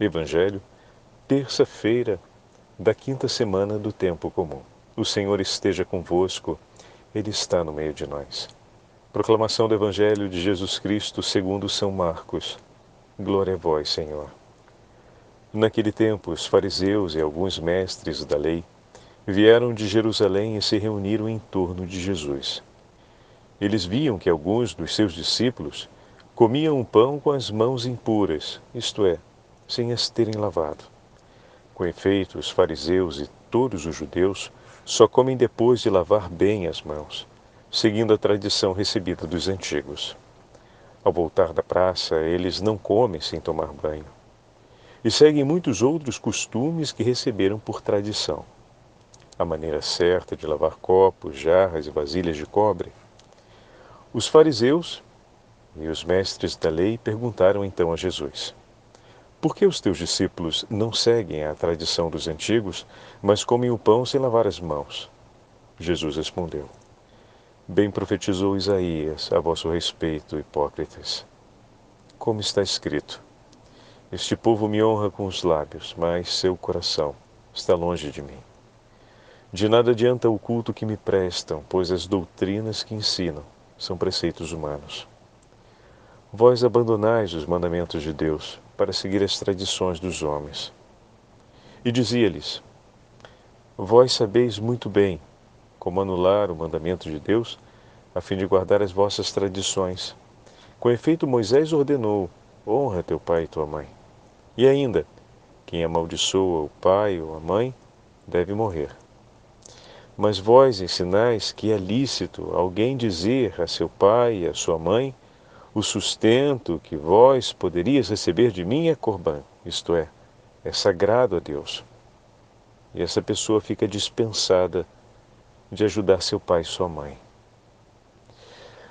Evangelho, terça-feira da quinta semana do tempo comum. O Senhor esteja convosco, Ele está no meio de nós. Proclamação do Evangelho de Jesus Cristo segundo São Marcos. Glória a vós, Senhor. Naquele tempo, os fariseus e alguns mestres da lei vieram de Jerusalém e se reuniram em torno de Jesus. Eles viam que alguns dos seus discípulos comiam pão com as mãos impuras, isto é, sem as terem lavado. Com efeito, os fariseus e todos os judeus só comem depois de lavar bem as mãos, seguindo a tradição recebida dos antigos. Ao voltar da praça, eles não comem sem tomar banho. E seguem muitos outros costumes que receberam por tradição. A maneira certa de lavar copos, jarras e vasilhas de cobre. Os fariseus e os mestres da lei perguntaram então a Jesus: Por que os teus discípulos não seguem a tradição dos antigos, mas comem o pão sem lavar as mãos? Jesus respondeu: Bem profetizou Isaías a vosso respeito, hipócritas. Como está escrito: Este povo me honra com os lábios, mas seu coração está longe de mim. De nada adianta o culto que me prestam, pois as doutrinas que ensinam são preceitos humanos. Vós abandonais os mandamentos de Deus para seguir as tradições dos homens. E dizia-lhes: Vós sabeis muito bem como anular o mandamento de Deus, a fim de guardar as vossas tradições. Com efeito, Moisés ordenou: honra teu pai e tua mãe. E ainda, quem amaldiçoa o pai ou a mãe deve morrer. Mas vós ensinais que é lícito alguém dizer a seu pai e a sua mãe: o sustento que vós poderias receber de mim é corban, isto é, é sagrado a Deus. E essa pessoa fica dispensada de ajudar seu pai e sua mãe.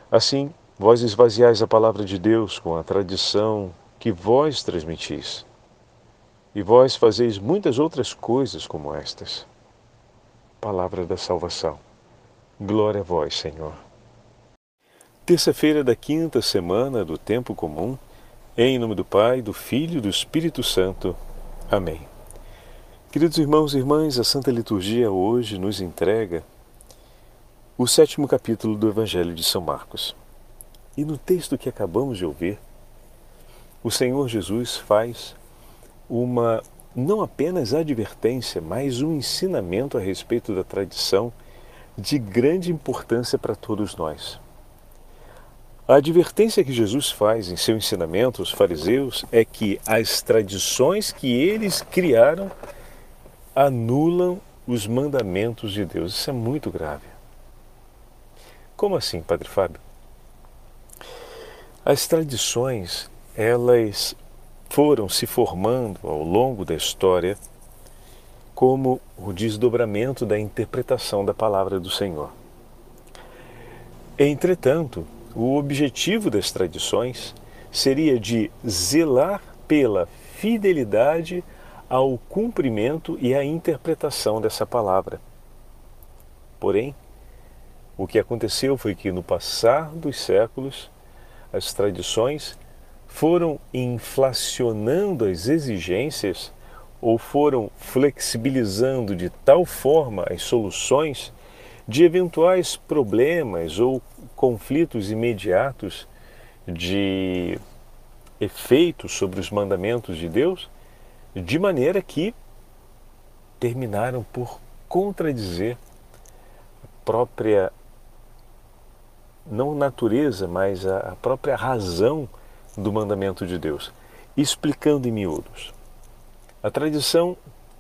Assim, vós esvaziais a palavra de Deus com a tradição que vós transmitis. E vós fazeis muitas outras coisas como estas. Palavra da salvação. Glória a vós, Senhor. Terça-feira da quinta semana do tempo comum, em nome do Pai, do Filho e do Espírito Santo. Amém. Queridos irmãos e irmãs, a Santa Liturgia hoje nos entrega o sétimo capítulo do Evangelho de São Marcos. E no texto que acabamos de ouvir, o Senhor Jesus faz uma não apenas advertência, mas um ensinamento a respeito da tradição de grande importância para todos nós. A advertência que Jesus faz em seu ensinamento aos fariseus é que as tradições que eles criaram anulam os mandamentos de Deus. Isso é muito grave. Como assim, Padre Fábio? As tradições, elas foram se formando ao longo da história como o desdobramento da interpretação da palavra do Senhor. Entretanto, o objetivo das tradições seria de zelar pela fidelidade ao cumprimento e à interpretação dessa palavra. Porém, o que aconteceu foi que no passar dos séculos, as tradições foram inflacionando as exigências ou foram flexibilizando de tal forma as soluções de eventuais problemas ou conflitos imediatos de efeitos sobre os mandamentos de Deus, de maneira que terminaram por contradizer a própria, não natureza, mas a, própria razão do mandamento de Deus, explicando em miúdos. A tradição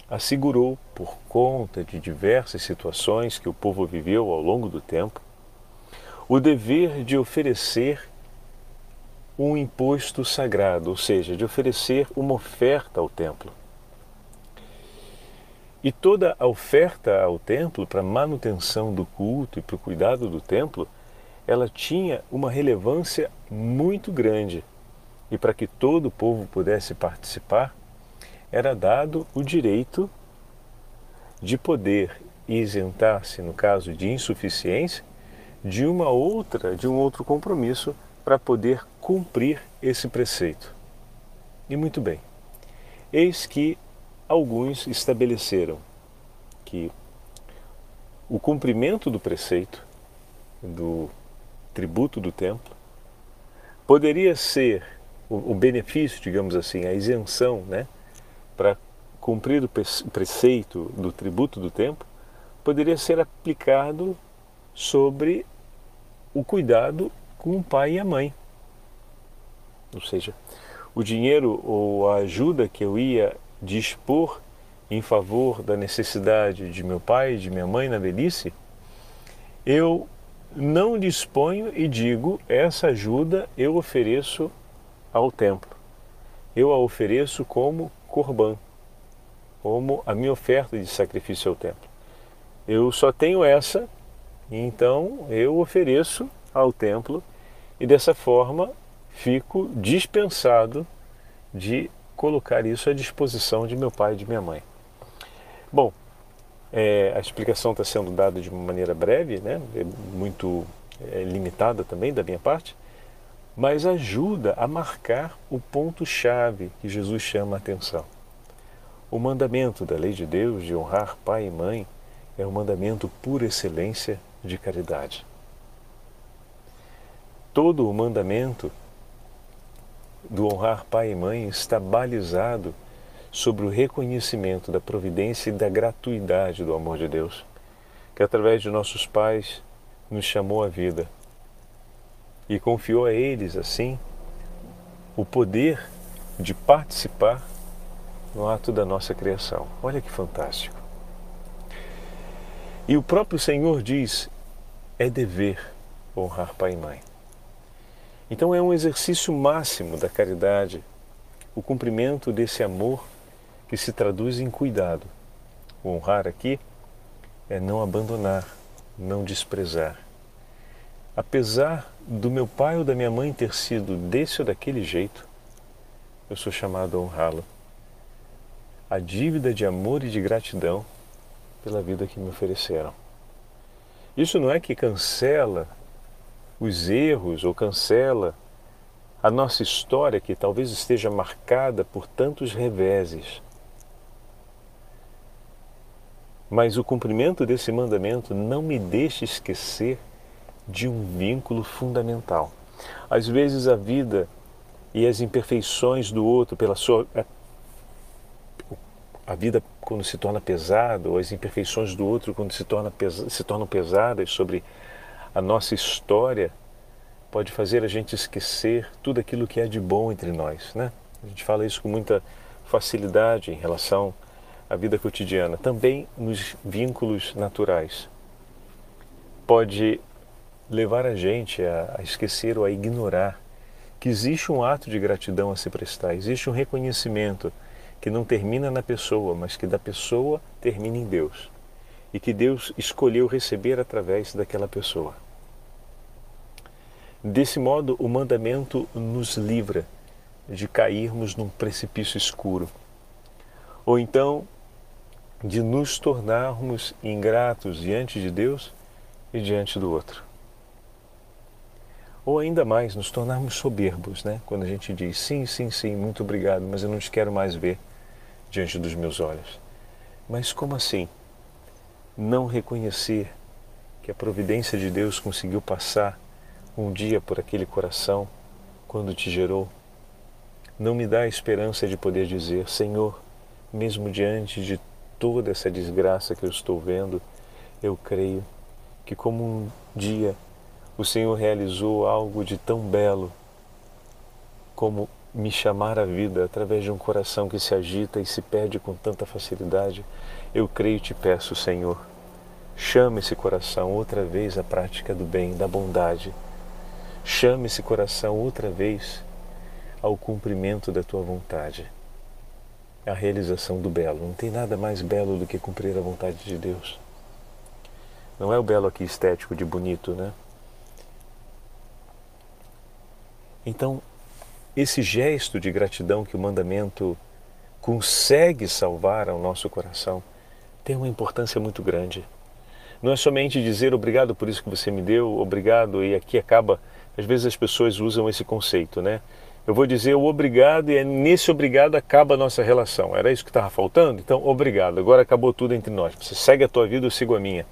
assegurou, por conta de diversas situações que o povo viveu ao longo do tempo, o dever de oferecer um imposto sagrado, ou seja, de oferecer uma oferta ao templo. E toda a oferta ao templo para manutenção do culto e para o cuidado do templo, ela tinha uma relevância muito grande. E para que todo o povo pudesse participar, era dado o direito de poder isentar-se, no caso de insuficiência, de uma outra, de um outro compromisso para poder cumprir esse preceito. E muito bem. eis que alguns estabeleceram que o cumprimento do preceito, do tributo do templo, poderia ser o, benefício, digamos assim, a isenção, né, para cumprir o preceito do tributo do templo, poderia ser aplicado sobre o cuidado com o pai e a mãe. Ou seja, o dinheiro ou a ajuda que eu ia dispor em favor da necessidade de meu pai e de minha mãe na velhice, eu não disponho e digo: essa ajuda eu ofereço ao templo. Eu a ofereço como corban, como a minha oferta de sacrifício ao templo. Eu só tenho essa, então eu ofereço ao templo e dessa forma fico dispensado de colocar isso à disposição de meu pai e de minha mãe. Bom, é, a explicação está sendo dada de uma maneira breve, né? é muito é, limitada também da minha parte, mas ajuda a marcar o ponto-chave que Jesus chama a atenção. O mandamento da lei de Deus de honrar pai e mãe é o mandamento por excelência de caridade. Todo o mandamento do honrar pai e mãe está balizado sobre o reconhecimento da providência e da gratuidade do amor de Deus, que através de nossos pais nos chamou à vida e confiou a eles, assim, o poder de participar no ato da nossa criação. Olha que fantástico. E o próprio Senhor diz: é dever honrar pai e mãe. Então é um exercício máximo da caridade o cumprimento desse amor que se traduz em cuidado. O honrar aqui é não abandonar, não desprezar. Apesar do meu pai ou da minha mãe ter sido desse ou daquele jeito, eu sou chamado a honrá-lo. A dívida de amor e de gratidão pela vida que me ofereceram. Isso não é que cancela os erros ou cancela a nossa história que talvez esteja marcada por tantos reveses. Mas o cumprimento desse mandamento não me deixa esquecer de um vínculo fundamental. Às vezes a vida e as imperfeições do outro pela sua a vida quando se torna pesada, ou as imperfeições do outro quando se, torna se tornam pesadas sobre a nossa história, pode fazer a gente esquecer tudo aquilo que é de bom entre nós. Né? A gente fala isso com muita facilidade em relação à vida cotidiana, também nos vínculos naturais. Pode levar a gente a, a esquecer ou a ignorar que existe um ato de gratidão a se prestar, existe um reconhecimento que não termina na pessoa, mas que da pessoa termina em Deus. E que Deus escolheu receber através daquela pessoa. Desse modo, o mandamento nos livra de cairmos num precipício escuro, ou então de nos tornarmos ingratos diante de Deus e diante do outro. Ou ainda mais, nos tornarmos soberbos, né? Quando a gente diz sim, sim, sim, muito obrigado, mas eu não te quero mais ver diante dos meus olhos. Mas como assim? Não reconhecer que a providência de Deus conseguiu passar um dia por aquele coração quando te gerou? Não me dá a esperança de poder dizer: Senhor, mesmo diante de toda essa desgraça que eu estou vendo, eu creio que, como um dia o Senhor realizou algo de tão belo como me chamar à vida através de um coração que se agita e se perde com tanta facilidade, eu creio e te peço, Senhor, chame esse coração outra vez à prática do bem, da bondade. Chame esse coração outra vez ao cumprimento da tua vontade, à realização do belo. Não tem nada mais belo do que cumprir a vontade de Deus. Não é o belo aqui estético de bonito, né? Então, esse gesto de gratidão que o mandamento consegue salvar ao nosso coração tem uma importância muito grande. Não é somente dizer obrigado por isso que você me deu, obrigado, e aqui acaba. Às vezes as pessoas usam esse conceito, né? eu vou dizer o obrigado e é nesse obrigado acaba a nossa relação. Era isso que estava faltando? Então, obrigado. Agora acabou tudo entre nós. Você segue a tua vida, eu sigo a minha.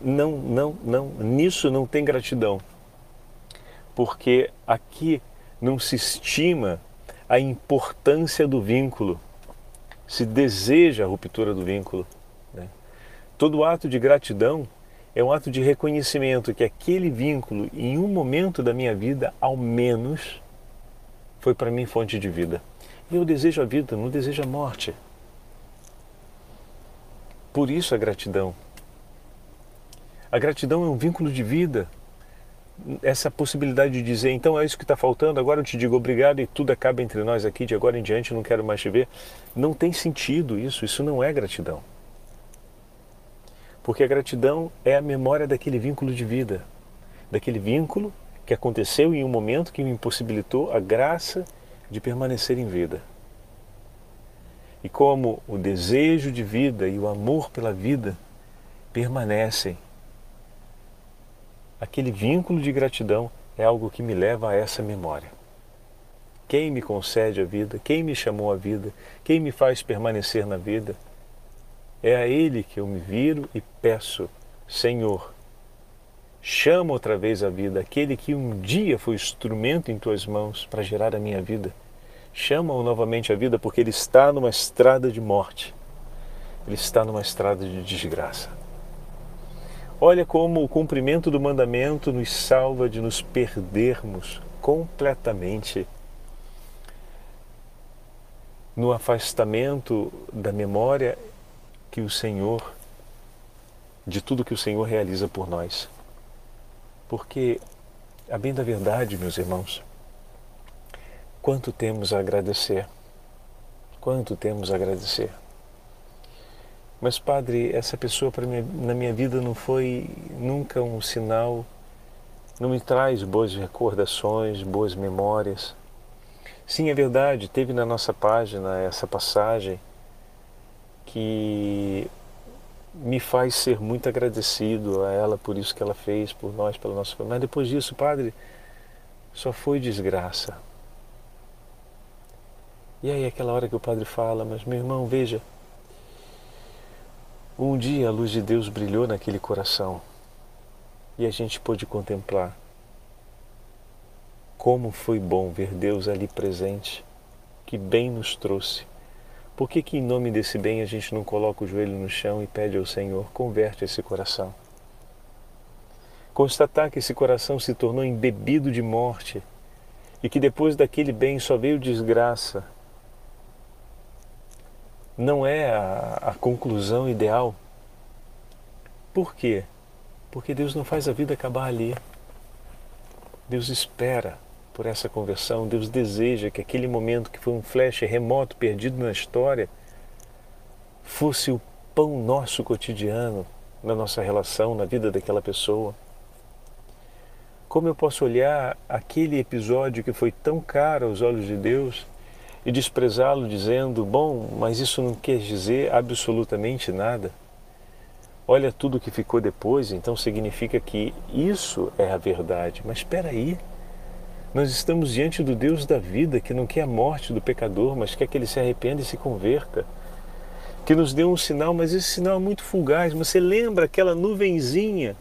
Não, não, não. Nisso não tem gratidão. Porque aqui não se estima a importância do vínculo. Se deseja a ruptura do vínculo. Né? Todo ato de gratidão é um ato de reconhecimento que aquele vínculo, em um momento da minha vida, ao menos, foi para mim fonte de vida. E eu desejo a vida, não desejo a morte. Por isso a gratidão. A gratidão é um vínculo de vida. Essa possibilidade de dizer, então é isso que está faltando, agora eu te digo obrigado e tudo acaba entre nós aqui, de agora em diante não quero mais te ver. Não tem sentido isso, isso não é gratidão. Porque a gratidão é a memória daquele vínculo de vida, daquele vínculo que aconteceu em um momento que me impossibilitou a graça de permanecer em vida. E como o desejo de vida e o amor pela vida permanecem, aquele vínculo de gratidão é algo que me leva a essa memória. Quem me concede a vida, quem me chamou à vida, quem me faz permanecer na vida, é a Ele que eu me viro e peço: Senhor, chama outra vez a vida aquele que um dia foi instrumento em tuas mãos para gerar a minha vida. Chama-o novamente a vida porque ele está numa estrada de morte. Ele está numa estrada de desgraça. Olha como o cumprimento do mandamento nos salva de nos perdermos completamente no afastamento da memória que o Senhor, de tudo que o Senhor realiza por nós. Porque, a bem da verdade, meus irmãos, quanto temos a agradecer, quanto temos a agradecer. Mas, Padre, essa pessoa na minha vida não foi nunca um sinal, não me traz boas recordações, boas memórias. Sim, é verdade, teve na nossa página essa passagem que me faz ser muito agradecido a ela por isso que ela fez por nós, pela nossa família. Mas depois disso, Padre, só foi desgraça. E aí aquela hora que o Padre fala, mas meu irmão, veja, um dia a luz de Deus brilhou naquele coração e a gente pôde contemplar como foi bom ver Deus ali presente, que bem nos trouxe por que, que em nome desse bem a gente não coloca o joelho no chão e pede ao Senhor, converte esse coração? Constatar que esse coração se tornou embebido de morte e que depois daquele bem só veio desgraça, não é a, a conclusão ideal. Por quê? Porque Deus não faz a vida acabar ali. Deus espera por essa conversão. Deus deseja que aquele momento que foi um flash remoto, perdido na história, fosse o pão nosso cotidiano na nossa relação, na vida daquela pessoa. Como eu posso olhar aquele episódio que foi tão caro aos olhos de Deus e desprezá-lo dizendo: Bom, mas isso não quer dizer absolutamente nada. Olha tudo que ficou depois, então significa que isso é a verdade. Mas espera aí. Nós estamos diante do Deus da vida que não quer a morte do pecador, mas quer que ele se arrependa e se converta. Que nos deu um sinal, mas esse sinal é muito fugaz. Você lembra aquela nuvenzinha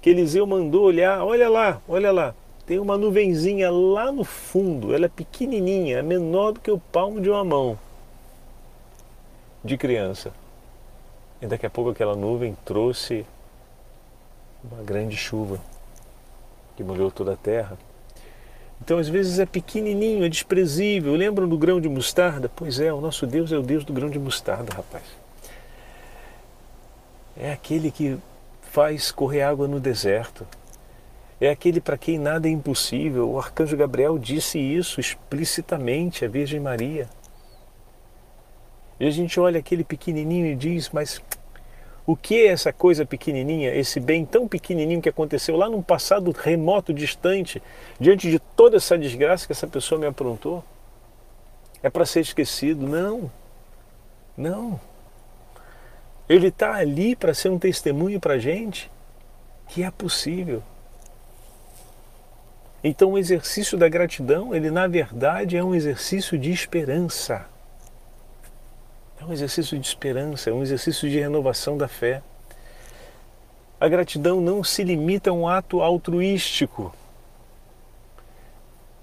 que Eliseu mandou olhar? Olha lá, olha lá. Tem uma nuvenzinha lá no fundo, ela é pequenininha, é menor do que o palmo de uma mão de criança. E daqui a pouco aquela nuvem trouxe uma grande chuva que molhou toda a terra. Então, às vezes é pequenininho, é desprezível. Lembram do grão de mostarda? Pois é, o nosso Deus é o Deus do grão de mostarda, rapaz. É aquele que faz correr água no deserto. É aquele para quem nada é impossível. O arcanjo Gabriel disse isso explicitamente à Virgem Maria. E a gente olha aquele pequenininho e diz, mas o que é essa coisa pequenininha, esse bem tão pequenininho que aconteceu lá num passado remoto, distante, diante de toda essa desgraça que essa pessoa me aprontou? É para ser esquecido? Não. Não. Ele está ali para ser um testemunho para a gente que é possível. Então o exercício da gratidão, ele na verdade é um exercício de esperança. É um exercício de esperança, é um exercício de renovação da fé. A gratidão não se limita a um ato altruístico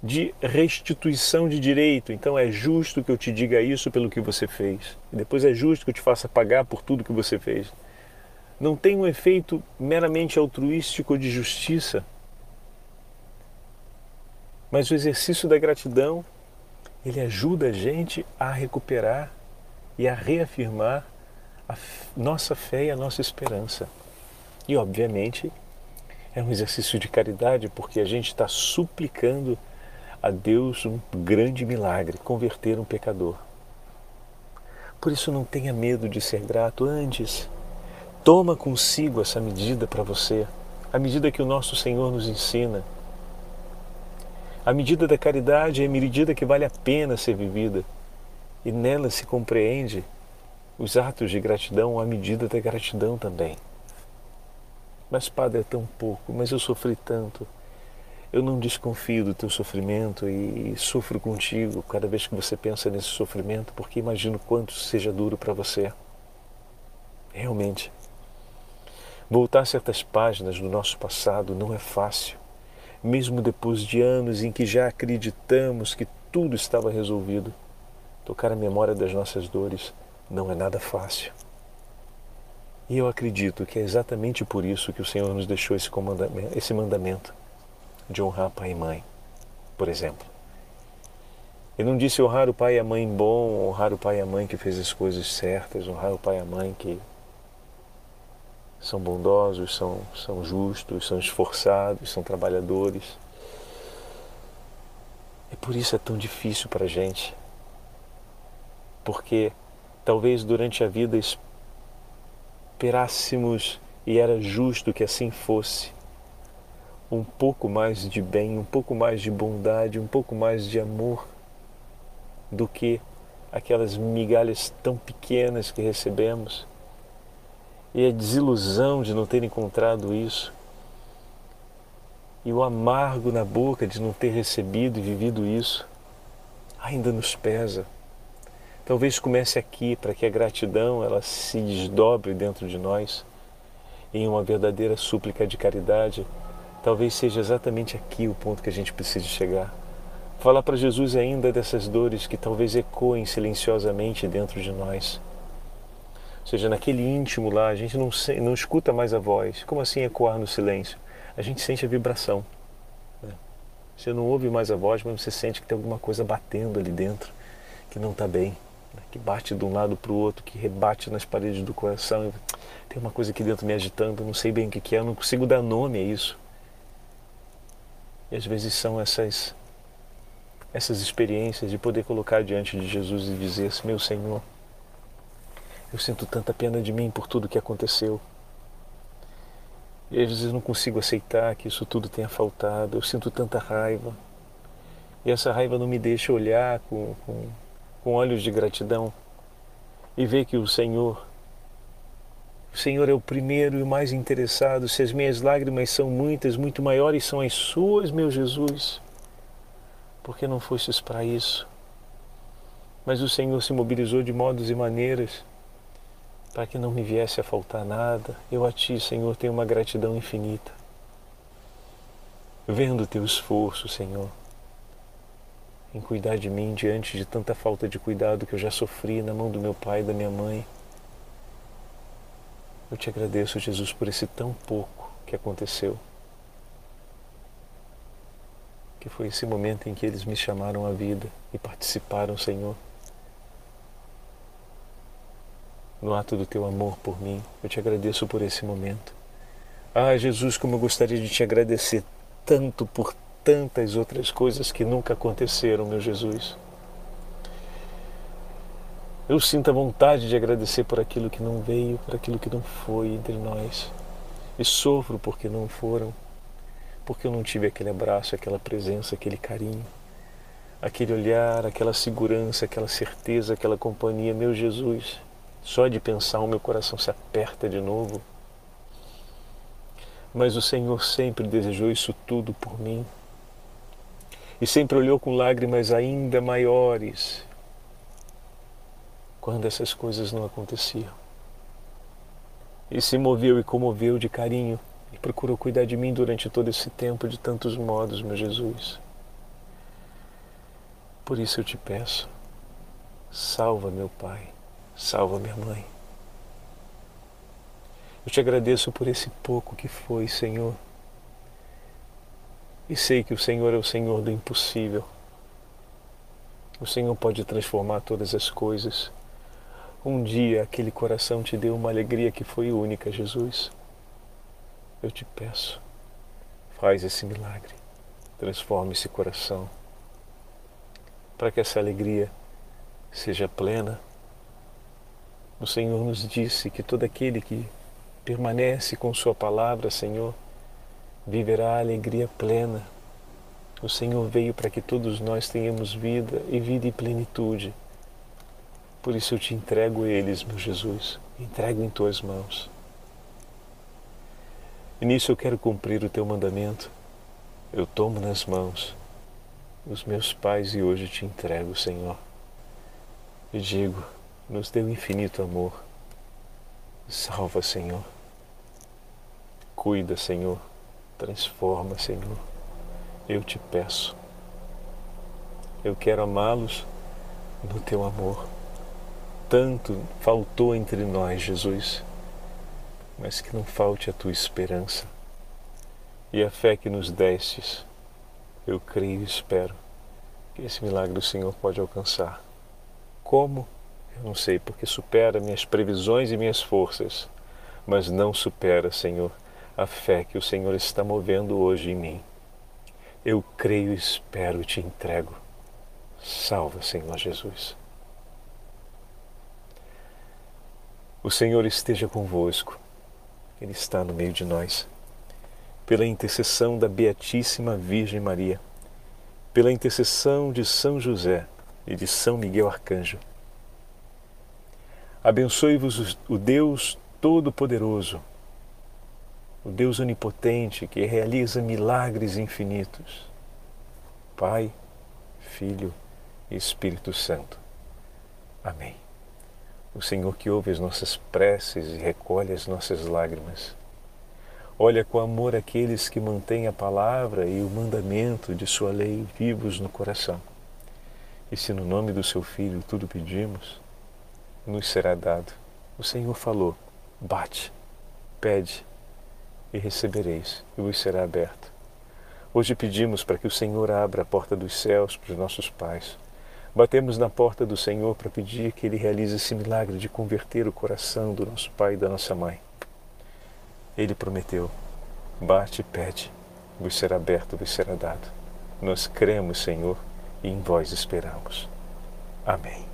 de restituição de direito. Então é justo que eu te diga isso pelo que você fez. E depois é justo que eu te faça pagar por tudo que você fez. Não tem um efeito meramente altruístico de justiça, mas o exercício da gratidão, ele ajuda a gente a recuperar e a reafirmar a nossa fé e a nossa esperança. E, obviamente, é um exercício de caridade porque a gente está suplicando a Deus um grande milagre, converter um pecador. Por isso, não tenha medo de ser grato antes. Toma consigo essa medida para você, a medida que o nosso Senhor nos ensina a medida da caridade é a medida que vale a pena ser vivida e nela se compreende os atos de gratidão à medida da gratidão também. Mas, Padre, é tão pouco, mas eu sofri tanto. Eu não desconfio do teu sofrimento e sofro contigo cada vez que você pensa nesse sofrimento, porque imagino quanto seja duro para você. Realmente. Voltar certas páginas do nosso passado não é fácil mesmo depois de anos em que já acreditamos que tudo estava resolvido, tocar a memória das nossas dores não é nada fácil. E eu acredito que é exatamente por isso que o Senhor nos deixou esse, esse mandamento de honrar pai e mãe, por exemplo. Ele não disse honrar o pai e a mãe bom, honrar o pai e a mãe que fez as coisas certas, honrar o pai e a mãe que são bondosos, são, são justos, são esforçados, são trabalhadores. E por isso é tão difícil para a gente. Porque talvez durante a vida esperássemos, e era justo que assim fosse, um pouco mais de bem, um pouco mais de bondade, um pouco mais de amor do que aquelas migalhas tão pequenas que recebemos e a desilusão de não ter encontrado isso, e o amargo na boca de não ter recebido e vivido isso, ainda nos pesa. Talvez comece aqui para que a gratidão ela se desdobre dentro de nós em uma verdadeira súplica de caridade. Talvez seja exatamente aqui o ponto que a gente precisa chegar. Falar para Jesus ainda dessas dores que talvez ecoem silenciosamente dentro de nós ou seja, naquele íntimo lá, a gente não, não escuta mais a voz. Como assim ecoar no silêncio? A gente sente a vibração. Né? Você não ouve mais a voz, mas você sente que tem alguma coisa batendo ali dentro, que não está bem, né? que bate de um lado para o outro, que rebate nas paredes do coração. Tem uma coisa aqui dentro me agitando, não sei bem o que é, eu não consigo dar nome a isso. E às vezes são essas essas experiências de poder colocar diante de Jesus e dizer: Meu Senhor, eu sinto tanta pena de mim por tudo que aconteceu. E às vezes não consigo aceitar que isso tudo tenha faltado. Eu sinto tanta raiva. E essa raiva não me deixa olhar com, com, com olhos de gratidão e ver que o Senhor, o Senhor é o primeiro e o mais interessado. Se as minhas lágrimas são muitas, muito maiores são as suas, meu Jesus. Porque não fostes para isso. Mas o Senhor se mobilizou de modos e maneiras para que não me viesse a faltar nada. Eu a Ti, Senhor, tenho uma gratidão infinita. Vendo o Teu esforço, Senhor, em cuidar de mim diante de tanta falta de cuidado que eu já sofri na mão do meu pai e da minha mãe. Eu te agradeço, Jesus, por esse tão pouco que aconteceu. Que foi esse momento em que eles me chamaram à vida e participaram, Senhor no ato do teu amor por mim. Eu te agradeço por esse momento. Ah, Jesus, como eu gostaria de te agradecer tanto por tantas outras coisas que nunca aconteceram, meu Jesus. Eu sinto a vontade de agradecer por aquilo que não veio, por aquilo que não foi entre nós. E sofro porque não foram, porque eu não tive aquele abraço, aquela presença, aquele carinho, aquele olhar, aquela segurança, aquela certeza, aquela companhia. Meu Jesus, só de pensar o meu coração se aperta de novo. Mas o Senhor sempre desejou isso tudo por mim. e sempre olhou com lágrimas ainda maiores quando essas coisas não aconteciam. E se moveu e comoveu de carinho e procurou cuidar de mim durante todo esse tempo de tantos modos, meu Jesus. Por isso eu te peço, salva meu Pai, salva minha mãe. Eu te agradeço por esse pouco que foi, Senhor. E sei que o Senhor é o Senhor do impossível. O Senhor pode transformar todas as coisas. Um dia aquele coração te deu uma alegria que foi única, Jesus. Eu te peço, faz esse milagre, transforma esse coração, para que essa alegria seja plena. O Senhor nos disse que todo aquele que permanece com Sua palavra, Senhor, viverá alegria plena. O Senhor veio para que todos nós tenhamos vida e vida em plenitude. Por isso eu te entrego eles, meu Jesus, entrego em tuas mãos. E nisso eu quero cumprir o teu mandamento. Eu tomo nas mãos os meus pais e hoje te entrego, Senhor. E digo, nos deu infinito amor. Salva, Senhor. Cuida, Senhor. Transforma, Senhor. Eu te peço. Eu quero amá-los no teu amor. Tanto faltou entre nós, Jesus mas que não falte a tua esperança e a fé que nos destes. Eu creio e espero que esse milagre o Senhor pode alcançar. Como? Eu não sei, porque supera minhas previsões e minhas forças, mas não supera, Senhor, a fé que o Senhor está movendo hoje em mim. Eu creio, espero e te entrego. Salva, Senhor Jesus. O Senhor esteja convosco. Ele está no meio de nós. Pela intercessão da Beatíssima Virgem Maria, pela intercessão de São José e de São Miguel Arcanjo, abençoe-vos o Deus Todo-Poderoso, o Deus Onipotente que realiza milagres infinitos. Pai, Filho e Espírito Santo. Amém o Senhor que ouve as nossas preces e recolhe as nossas lágrimas. Olha com amor aqueles que mantêm a palavra e o mandamento de Sua lei vivos no coração. E se no nome do Seu Filho tudo pedimos, nos será dado. O Senhor falou: bate, pede e recebereis, e vos será aberto. Hoje pedimos para que o Senhor abra a porta dos céus para os nossos pais Batemos na porta do Senhor para pedir que Ele realize esse milagre de converter o coração do nosso pai e da nossa mãe. Ele prometeu: bate e pede, vos será aberto, vos será dado. Nós cremos, Senhor, e em vós esperamos. Amém.